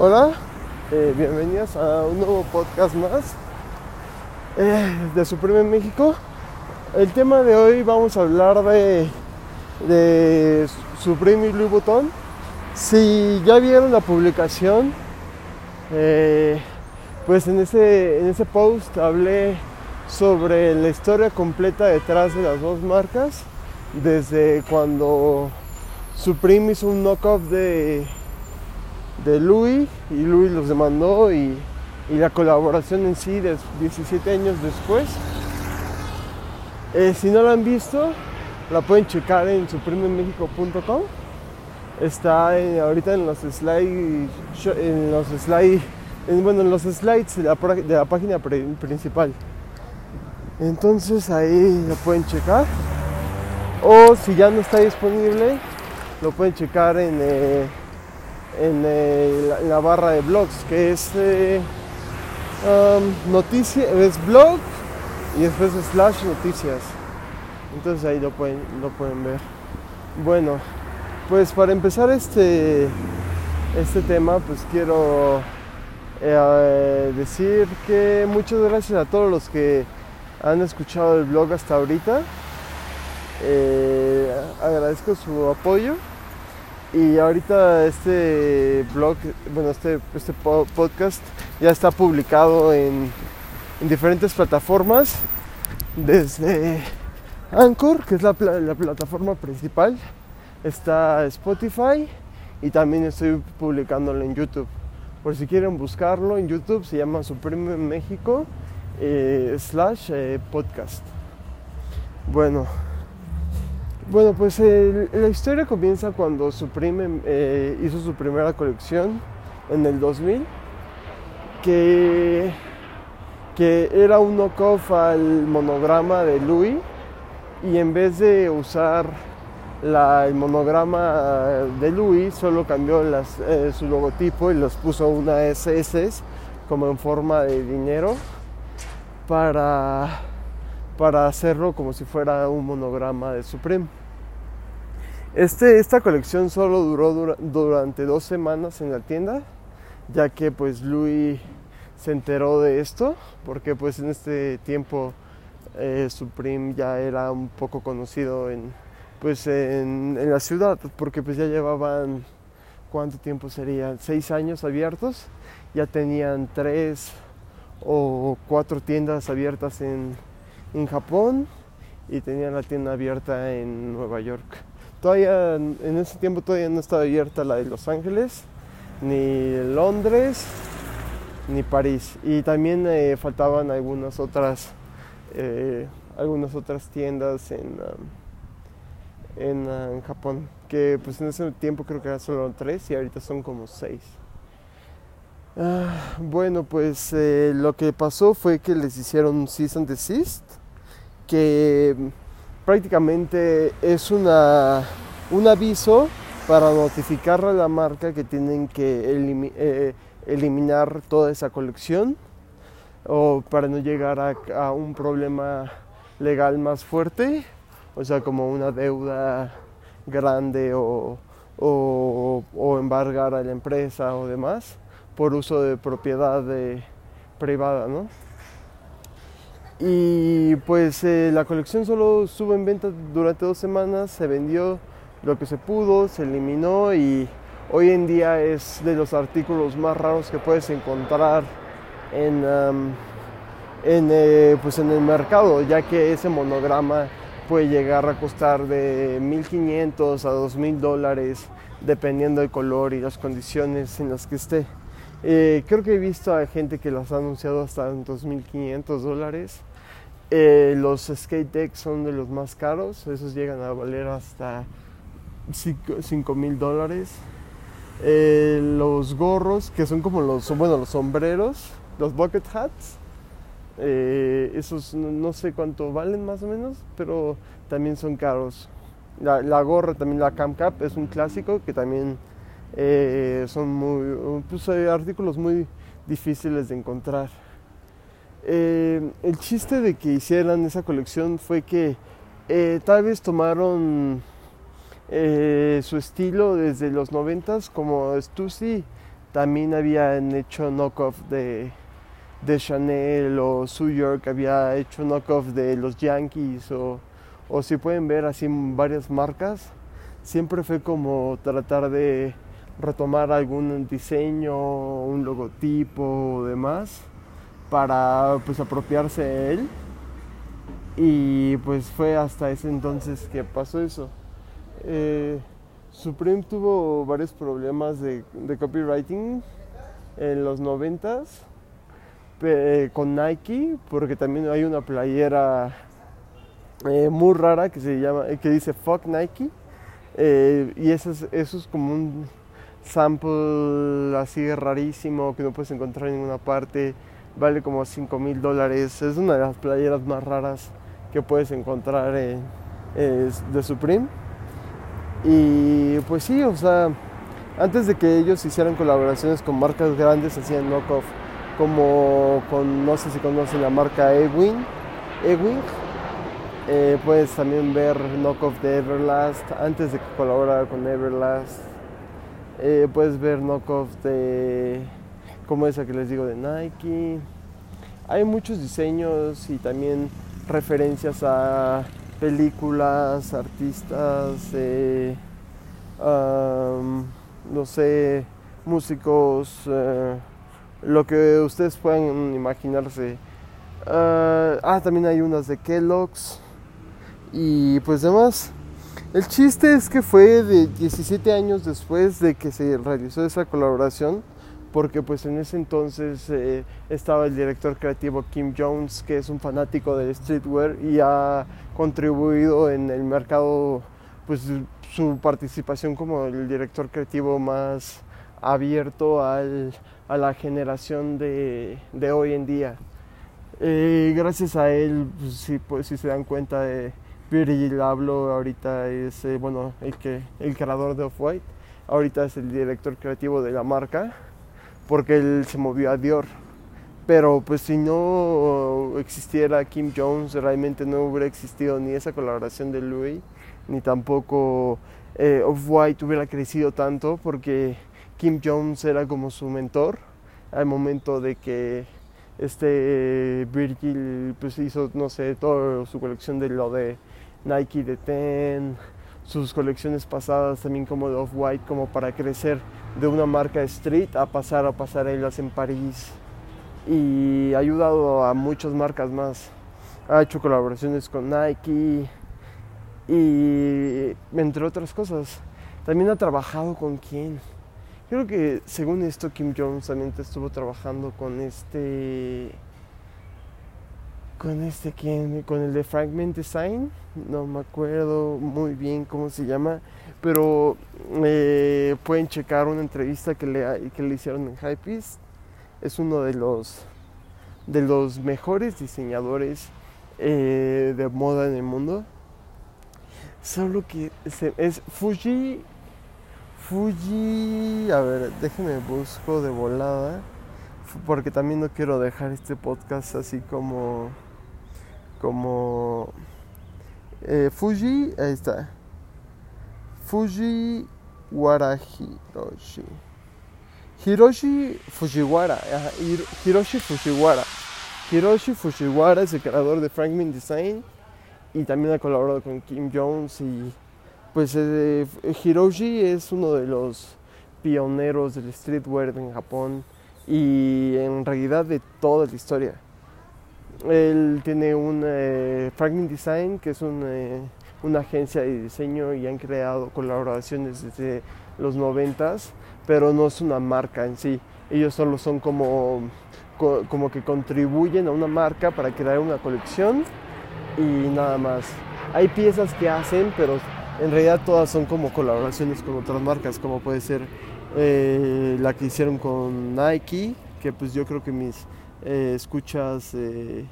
Hola, eh, bienvenidos a un nuevo podcast más eh, de Supreme México. El tema de hoy vamos a hablar de, de Supreme y Louis Vuitton. Si ya vieron la publicación, eh, pues en ese, en ese post hablé sobre la historia completa detrás de las dos marcas, desde cuando Supreme hizo un knockoff de de Louis y Louis los demandó y, la colaboración en sí de 17 años después. Eh, si no la han visto, la pueden checar en suprememexico.com. Está ahorita en los slides, en los slides, bueno, en los slides de la, página principal. Entonces ahí lo pueden checar. O si ya no está disponible, lo pueden checar en eh, eh, en, la, barra de blogs, que es eh, um, noticia, es blog y después slash noticias. Entonces ahí lo pueden, lo pueden ver. Bueno, pues para empezar este, este tema, pues quiero eh, decir que muchas gracias a todos los que han escuchado el blog hasta ahorita. agradezco su apoyo. Y ahorita este blog, bueno, este, este podcast ya está publicado en, diferentes plataformas, desde Anchor, que es la, la, plataforma principal, está Spotify y también estoy publicándolo en YouTube. Por si quieren buscarlo en YouTube, se llama Supreme México eh, slash eh, podcast. Bueno. Bueno, pues la historia comienza cuando Supreme eh, hizo su primera colección en el 2000, que, que era un knockoff al monograma de Louis y en vez de usar el monograma de Louis, solo cambió eh, su logotipo y los puso una SS como en forma de dinero para para hacerlo como si fuera un monograma de Supreme. Este, esta colección solo duró durante dos semanas en la tienda, ya que pues Louis se enteró de esto, porque pues en este tiempo eh, Supreme ya era un poco conocido en, pues en, la ciudad, porque pues ya llevaban, ¿cuánto tiempo serían? Seis años abiertos, ya tenían tres o cuatro tiendas abiertas en en Japón y tenía la tienda abierta en Nueva York. Todavía en ese tiempo todavía no estaba abierta la de Los Ángeles, ni Londres, ni París. Y también eh, faltaban algunas otras, eh, algunas otras tiendas en, en, Japón, que pues en ese tiempo creo que eran solo tres y ahorita son como seis. Ah, bueno, pues eh, lo que pasó fue que les hicieron un cease and desist que prácticamente es una, un aviso para notificarle a la marca que tienen que eh, eliminar toda esa colección o para no llegar a, un problema legal más fuerte, o sea, como una deuda grande o, o, embargar a la empresa o demás por uso de propiedad privada, ¿no? Y pues eh, la colección solo estuvo en venta durante dos semanas, se vendió lo que se pudo, se eliminó y hoy en día es de los artículos más raros que puedes encontrar en, en, eh, pues en el mercado, ya que ese monograma puede llegar a costar de 1.500 a 2.000 dólares dependiendo del color y las condiciones en las que esté. Eh, creo que he visto a gente que las ha anunciado hasta en 2.500 dólares. Eh, los skate decks son de los más caros, esos llegan a valer hasta 5 mil dólares. Eh, los gorros, que son como los, bueno, los sombreros, los bucket hats, esos no, sé cuánto valen más o menos, pero también son caros. La, la gorra, también la Cam Cap, es un clásico que también eh, son muy, pues, artículos muy difíciles de encontrar. Eh, el chiste de que hicieran esa colección fue que eh, tal vez tomaron su estilo desde los noventas como Stussy también habían hecho knockoff de, de Chanel o New York había hecho knockoff de los Yankees o, o si pueden ver así varias marcas, siempre fue como tratar de retomar algún diseño, un logotipo o demás para pues apropiarse de él y pues fue hasta ese entonces que pasó eso. Eh, Supreme tuvo varios problemas de, copywriting en los noventas con Nike porque también hay una playera eh, muy rara que se llama que dice fuck Nike eh, y eso es, eso es como un sample así rarísimo que no puedes encontrar en ninguna parte vale como 5 mil dólares es una de las playeras más raras que puedes encontrar en, de Supreme y pues sí, o sea, antes de que ellos hicieran colaboraciones con marcas grandes, hacían knockoff, como con, no sé si conocen la marca Ewing, Ewing. Eh, puedes también ver knockoff de Everlast, antes de que colaborara con Everlast. Eh, puedes ver knockoff de, como esa que les digo, de Nike. Hay muchos diseños y también referencias a películas, artistas, eh, no sé, músicos, eh, lo que ustedes puedan imaginarse. ah, ah también hay unas de Kellogg's y pues demás. El chiste es que fue de 17 años después de que se realizó esa colaboración porque pues en ese entonces eh, estaba el director creativo Kim Jones, que es un fanático del streetwear y ha contribuido en el mercado, pues su participación como el director creativo más abierto al, a la generación de, de hoy en día. Eh, gracias a él, pues, si, pues, si se dan cuenta, de Virgil hablo ahorita es eh, bueno el, que, el creador de Off-White, ahorita es el director creativo de la marca porque él se movió a Dior. Pero pues si no existiera Kim Jones, realmente no hubiera existido ni esa colaboración de Louis, ni tampoco eh, Off-White hubiera crecido tanto, porque Kim Jones era como su mentor al momento de que este Virgil pues hizo, no sé, toda su colección de lo de Nike de Ten, sus colecciones pasadas también como de Off-White, como para crecer de una marca street a pasar a pasarelas en París y ha ayudado a muchas marcas más. Ha hecho colaboraciones con Nike y entre otras cosas. También ha trabajado con quién. Creo que según esto Kim Jones también estuvo trabajando con este con este quién, con el de Fragment Design, no me acuerdo muy bien cómo se llama, pero eh, pueden checar una entrevista que le, que le hicieron en Hypebeast. Es uno de los, de los mejores diseñadores eh, de moda en el mundo. Solo que es Fuji. Fuji. A ver, déjenme busco de volada. Porque también no quiero dejar este podcast así como. Como. Eh, Fuji. Ahí está. Fujiwara Hiroshi. Hiroshi Fujiwara. Hiroshi Fujiwara. Hiroshi Fujiwara es el creador de Franklin Design y también ha colaborado con Kim Jones y pues eh, Hiroshi es uno de los pioneros del streetwear en Japón y en realidad de toda la historia. Él tiene un eh, Franklin Design que es eh, una agencia de diseño y han creado colaboraciones desde los noventas, pero no es una marca en sí. Ellos solo son como, como que contribuyen a una marca para crear una colección y nada más. Hay piezas que hacen, pero en realidad todas son como colaboraciones con otras marcas, como puede ser eh, la que hicieron con Nike, que pues yo creo que mis eh, escuchas eh,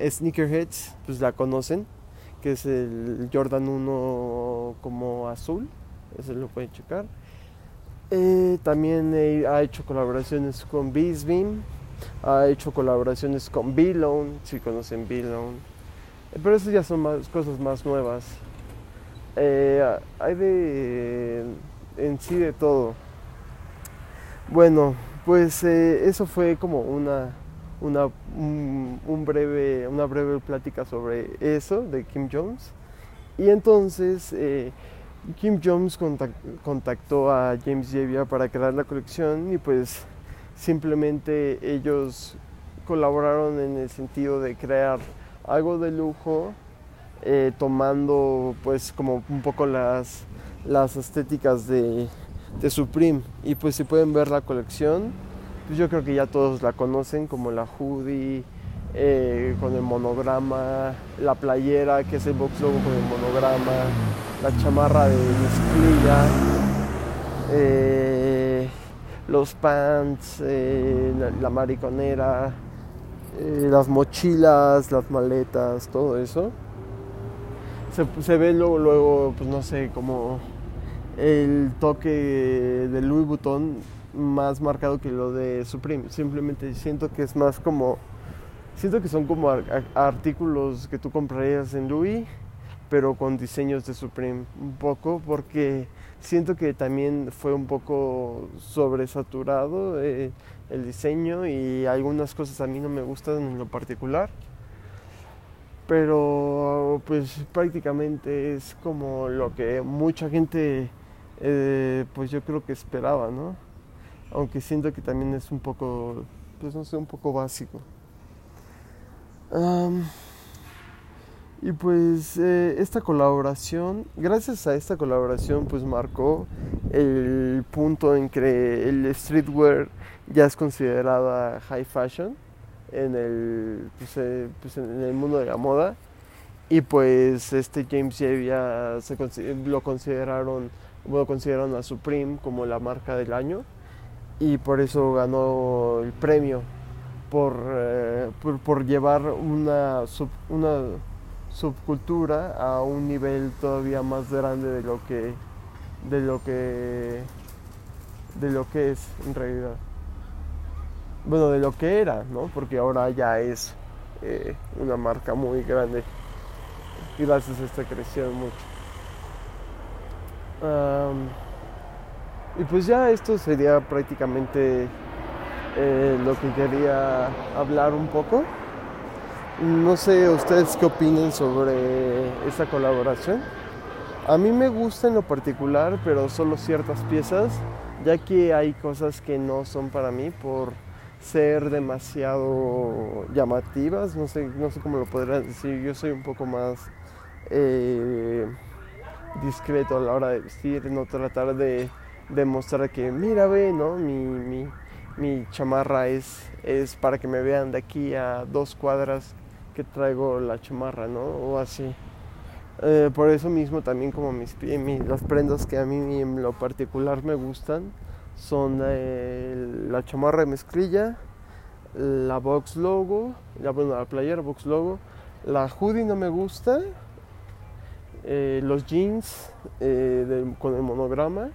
sneakerheads pues la conocen que es el Jordan 1 como azul, ese lo pueden checar. Eh, también ha hecho colaboraciones con Beam, ha hecho colaboraciones con Belown, si conocen. Eh, pero esas ya son más, cosas más nuevas. Eh, hay de en sí de todo. Bueno, pues eh, eso fue como una, una, un, breve, una breve plática sobre eso de Kim Jones. Y entonces eh, Kim Jones contactó a James Javier para crear la colección y pues simplemente ellos colaboraron en el sentido de crear algo de lujo eh, tomando pues como un poco las, las estéticas de, de Supreme. Y pues si pueden ver la colección pues yo creo que ya todos la conocen como la hoodie eh, con el monograma la playera que es el box logo con el monograma la chamarra de mezclilla eh, los pants la, mariconera las mochilas las maletas todo eso. Se, ve luego, luego, pues no sé, como el toque de Louis Vuitton más marcado que lo de Supreme. Simplemente siento que es más como, siento que son como artículos que tú comprarías en Louis, pero con diseños de Supreme un poco, porque siento que también fue un poco sobresaturado eh, el diseño y algunas cosas a mí no me gustan en lo particular pero pues prácticamente es como lo que mucha gente eh, pues yo creo que esperaba, ¿no? Aunque siento que también es un poco, pues no sé, un poco básico. y pues eh, esta colaboración, gracias a esta colaboración pues marcó el punto en que el streetwear ya es considerada high fashion en el, pues, eh, pues, en el mundo de la moda y pues este James ya se, lo consideraron lo consideraron a Supreme como la marca del año y por eso ganó el premio por, eh, por, llevar una, una subcultura a un nivel todavía más grande de lo que de lo que de lo que es en realidad bueno, de lo que era, ¿no? Porque ahora ya es eh, una marca muy grande. Gracias a esta creció mucho. Y pues ya esto sería prácticamente eh, lo que quería hablar un poco. No sé ustedes qué opinen sobre esta colaboración. A mí me gusta en lo particular, pero solo ciertas piezas, ya que hay cosas que no son para mí por ser demasiado llamativas, no sé, no sé cómo lo podría decir, yo soy un poco más eh, discreto a la hora de vestir, no tratar de demostrar que mira ve, ¿no? Mi, mi, chamarra es, es para que me vean de aquí a dos cuadras que traigo la chamarra, ¿no? O así. Eh, por eso mismo también como mis, mis, las prendas que a mí en lo particular me gustan, son eh, la chamarra de mezclilla, la box logo, la, bueno, la playera box logo, la hoodie no me gusta, eh, los jeans eh, con el monograma,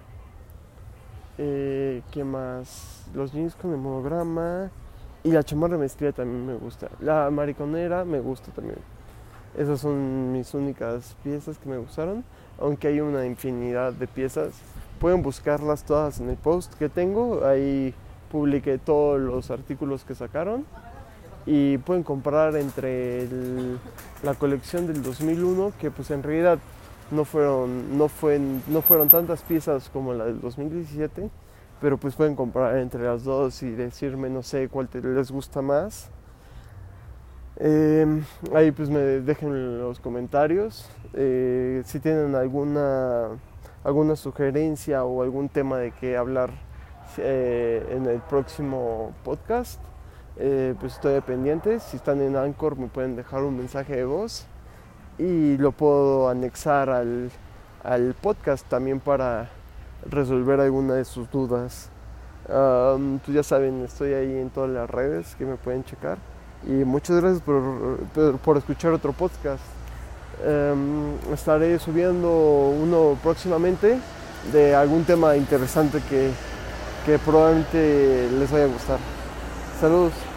¿qué más? Los jeans con el monograma y la chamarra mezclilla también me gusta. La mariconera me gusta también. Esas son mis únicas piezas que me gustaron, aunque hay una infinidad de piezas Pueden buscarlas todas en el post que tengo. Ahí publiqué todos los artículos que sacaron. Y pueden comprar entre la colección del 2001, que pues en realidad no fueron, no, fue, no fueron tantas piezas como la del 2017, pero pues pueden comprar entre las dos y decirme, no sé, cuál les gusta más. Em, ahí pues me dejen los comentarios. Eh, si tienen alguna alguna sugerencia o algún tema de qué hablar eh, en el próximo podcast, eh, pues estoy pendiente. Si están en Anchor me pueden dejar un mensaje de voz y lo puedo anexar al, al podcast también para resolver alguna de sus dudas. pues ya saben, estoy ahí en todas las redes que me pueden checar. Y muchas gracias por, por escuchar otro podcast. Estaré subiendo uno próximamente de algún tema interesante que, que probablemente les vaya a gustar. Saludos.